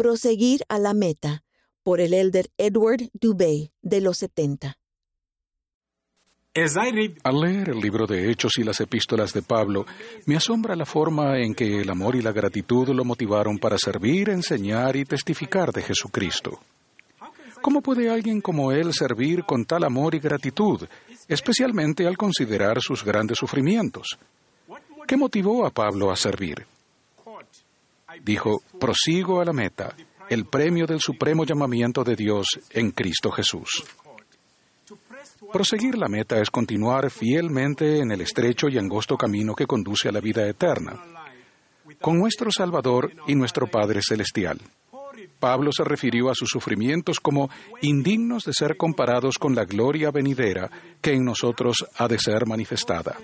Proseguir a la meta, por el elder Edward Dubé, de los 70. Al leer el libro de Hechos y las epístolas de Pablo, me asombra la forma en que el amor y la gratitud lo motivaron para servir, enseñar y testificar de Jesucristo. ¿Cómo puede alguien como él servir con tal amor y gratitud, especialmente al considerar sus grandes sufrimientos? ¿Qué motivó a Pablo a servir? Dijo, prosigo a la meta, el premio del supremo llamamiento de Dios en Cristo Jesús. Proseguir la meta es continuar fielmente en el estrecho y angosto camino que conduce a la vida eterna, con nuestro Salvador y nuestro Padre Celestial. Pablo se refirió a sus sufrimientos como indignos de ser comparados con la gloria venidera que en nosotros ha de ser manifestada.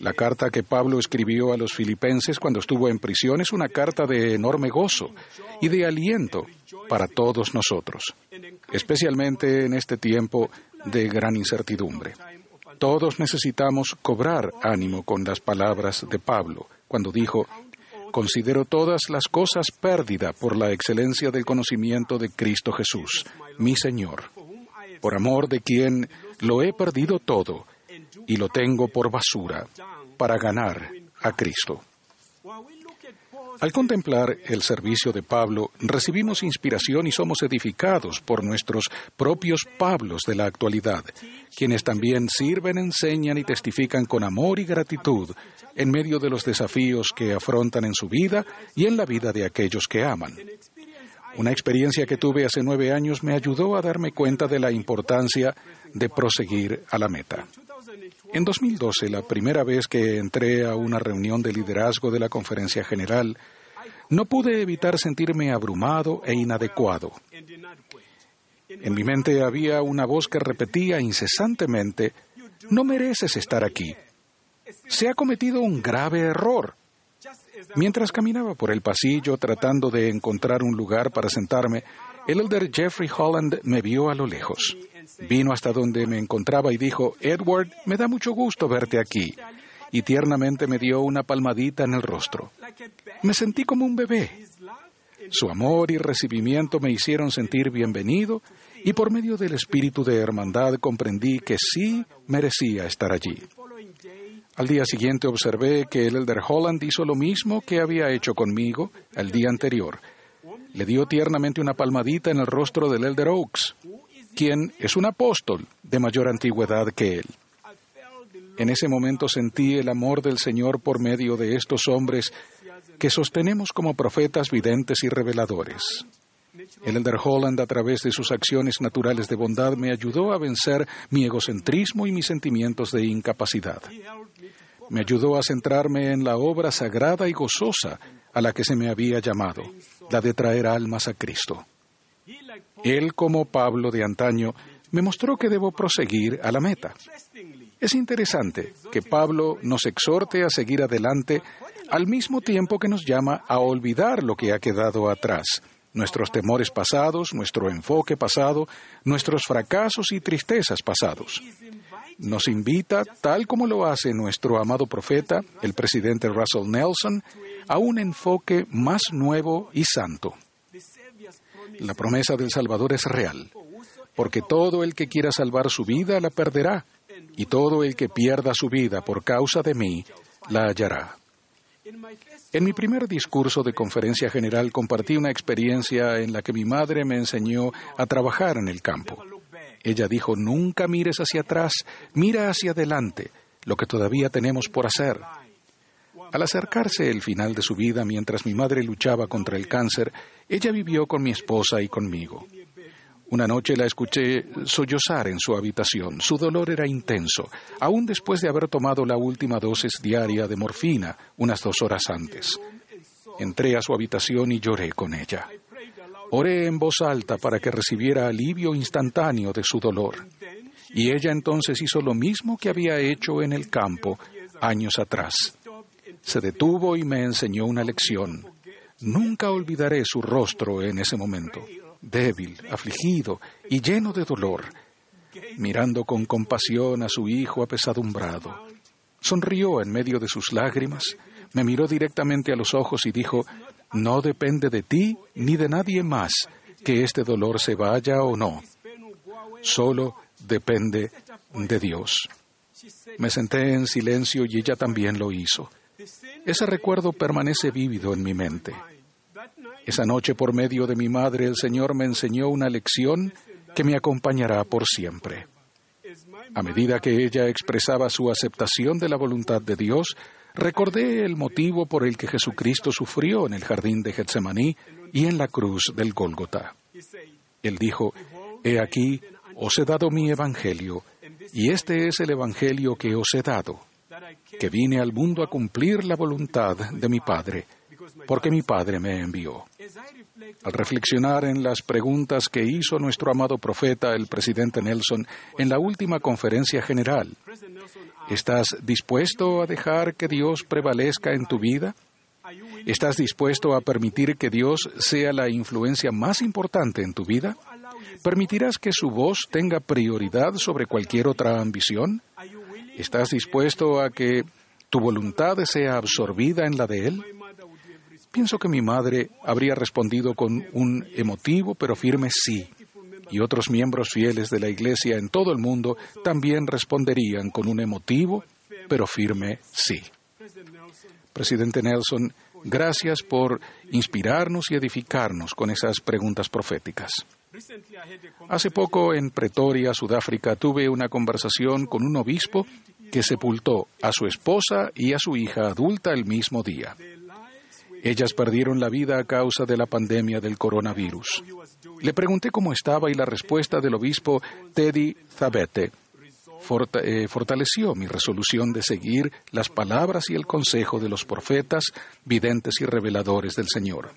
La carta que Pablo escribió a los filipenses cuando estuvo en prisión es una carta de enorme gozo y de aliento para todos nosotros, especialmente en este tiempo de gran incertidumbre. Todos necesitamos cobrar ánimo con las palabras de Pablo cuando dijo, Considero todas las cosas pérdida por la excelencia del conocimiento de Cristo Jesús, mi Señor, por amor de quien lo he perdido todo y lo tengo por basura para ganar a Cristo. Al contemplar el servicio de Pablo, recibimos inspiración y somos edificados por nuestros propios Pablos de la actualidad, quienes también sirven, enseñan y testifican con amor y gratitud en medio de los desafíos que afrontan en su vida y en la vida de aquellos que aman. Una experiencia que tuve hace nueve años me ayudó a darme cuenta de la importancia de proseguir a la meta. En 2012, la primera vez que entré a una reunión de liderazgo de la Conferencia General, no pude evitar sentirme abrumado e inadecuado. En mi mente había una voz que repetía incesantemente, no mereces estar aquí. Se ha cometido un grave error. Mientras caminaba por el pasillo tratando de encontrar un lugar para sentarme, el elder Jeffrey Holland me vio a lo lejos. Vino hasta donde me encontraba y dijo, Edward, me da mucho gusto verte aquí. Y tiernamente me dio una palmadita en el rostro. Me sentí como un bebé. Su amor y recibimiento me hicieron sentir bienvenido y por medio del espíritu de hermandad comprendí que sí merecía estar allí. Al día siguiente observé que el elder Holland hizo lo mismo que había hecho conmigo el día anterior. Le dio tiernamente una palmadita en el rostro del elder Oaks quien es un apóstol de mayor antigüedad que él. En ese momento sentí el amor del Señor por medio de estos hombres que sostenemos como profetas videntes y reveladores. El Elder Holland, a través de sus acciones naturales de bondad, me ayudó a vencer mi egocentrismo y mis sentimientos de incapacidad. Me ayudó a centrarme en la obra sagrada y gozosa a la que se me había llamado, la de traer almas a Cristo. Él, como Pablo de antaño, me mostró que debo proseguir a la meta. Es interesante que Pablo nos exhorte a seguir adelante al mismo tiempo que nos llama a olvidar lo que ha quedado atrás, nuestros temores pasados, nuestro enfoque pasado, nuestros fracasos y tristezas pasados. Nos invita, tal como lo hace nuestro amado profeta, el presidente Russell Nelson, a un enfoque más nuevo y santo. La promesa del Salvador es real, porque todo el que quiera salvar su vida la perderá, y todo el que pierda su vida por causa de mí la hallará. En mi primer discurso de conferencia general compartí una experiencia en la que mi madre me enseñó a trabajar en el campo. Ella dijo, nunca mires hacia atrás, mira hacia adelante, lo que todavía tenemos por hacer. Al acercarse el final de su vida mientras mi madre luchaba contra el cáncer, ella vivió con mi esposa y conmigo. Una noche la escuché sollozar en su habitación. Su dolor era intenso, aún después de haber tomado la última dosis diaria de morfina unas dos horas antes. Entré a su habitación y lloré con ella. Oré en voz alta para que recibiera alivio instantáneo de su dolor. Y ella entonces hizo lo mismo que había hecho en el campo años atrás se detuvo y me enseñó una lección. Nunca olvidaré su rostro en ese momento, débil, afligido y lleno de dolor, mirando con compasión a su hijo apesadumbrado. Sonrió en medio de sus lágrimas, me miró directamente a los ojos y dijo, No depende de ti ni de nadie más que este dolor se vaya o no. Solo depende de Dios. Me senté en silencio y ella también lo hizo. Ese recuerdo permanece vívido en mi mente. Esa noche, por medio de mi madre, el Señor me enseñó una lección que me acompañará por siempre. A medida que ella expresaba su aceptación de la voluntad de Dios, recordé el motivo por el que Jesucristo sufrió en el jardín de Getsemaní y en la cruz del Gólgota. Él dijo, He aquí, os he dado mi evangelio, y este es el evangelio que os he dado, que vine al mundo a cumplir la voluntad de mi Padre, porque mi Padre me envió. Al reflexionar en las preguntas que hizo nuestro amado profeta, el presidente Nelson, en la última conferencia general, ¿estás dispuesto a dejar que Dios prevalezca en tu vida? ¿Estás dispuesto a permitir que Dios sea la influencia más importante en tu vida? ¿Permitirás que su voz tenga prioridad sobre cualquier otra ambición? ¿Estás dispuesto a que tu voluntad sea absorbida en la de Él? Pienso que mi madre habría respondido con un emotivo pero firme sí, y otros miembros fieles de la Iglesia en todo el mundo también responderían con un emotivo pero firme sí. Presidente Nelson, gracias por inspirarnos y edificarnos con esas preguntas proféticas. Hace poco en Pretoria, Sudáfrica, tuve una conversación con un obispo que sepultó a su esposa y a su hija adulta el mismo día. Ellas perdieron la vida a causa de la pandemia del coronavirus. Le pregunté cómo estaba y la respuesta del obispo Teddy Zabete eh, fortaleció mi resolución de seguir las palabras y el consejo de los profetas, videntes y reveladores del Señor.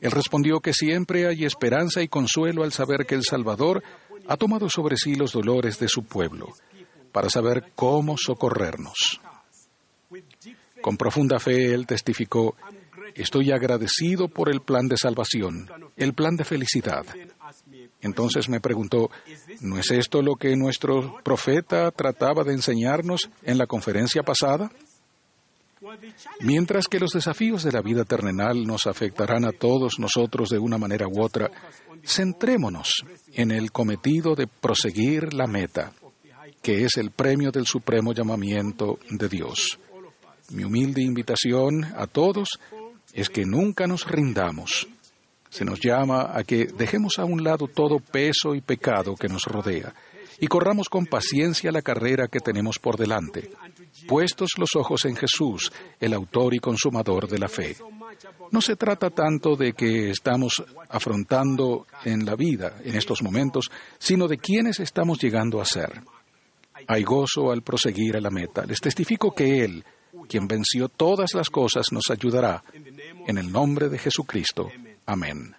Él respondió que siempre hay esperanza y consuelo al saber que el Salvador ha tomado sobre sí los dolores de su pueblo, para saber cómo socorrernos. Con profunda fe él testificó, estoy agradecido por el plan de salvación, el plan de felicidad. Entonces me preguntó, ¿no es esto lo que nuestro profeta trataba de enseñarnos en la conferencia pasada? Mientras que los desafíos de la vida terrenal nos afectarán a todos nosotros de una manera u otra, centrémonos en el cometido de proseguir la meta, que es el premio del supremo llamamiento de Dios. Mi humilde invitación a todos es que nunca nos rindamos. Se nos llama a que dejemos a un lado todo peso y pecado que nos rodea y corramos con paciencia la carrera que tenemos por delante, puestos los ojos en Jesús, el autor y consumador de la fe. No se trata tanto de que estamos afrontando en la vida en estos momentos, sino de quiénes estamos llegando a ser. Hay gozo al proseguir a la meta. Les testifico que Él, quien venció todas las cosas, nos ayudará. En el nombre de Jesucristo. Amén.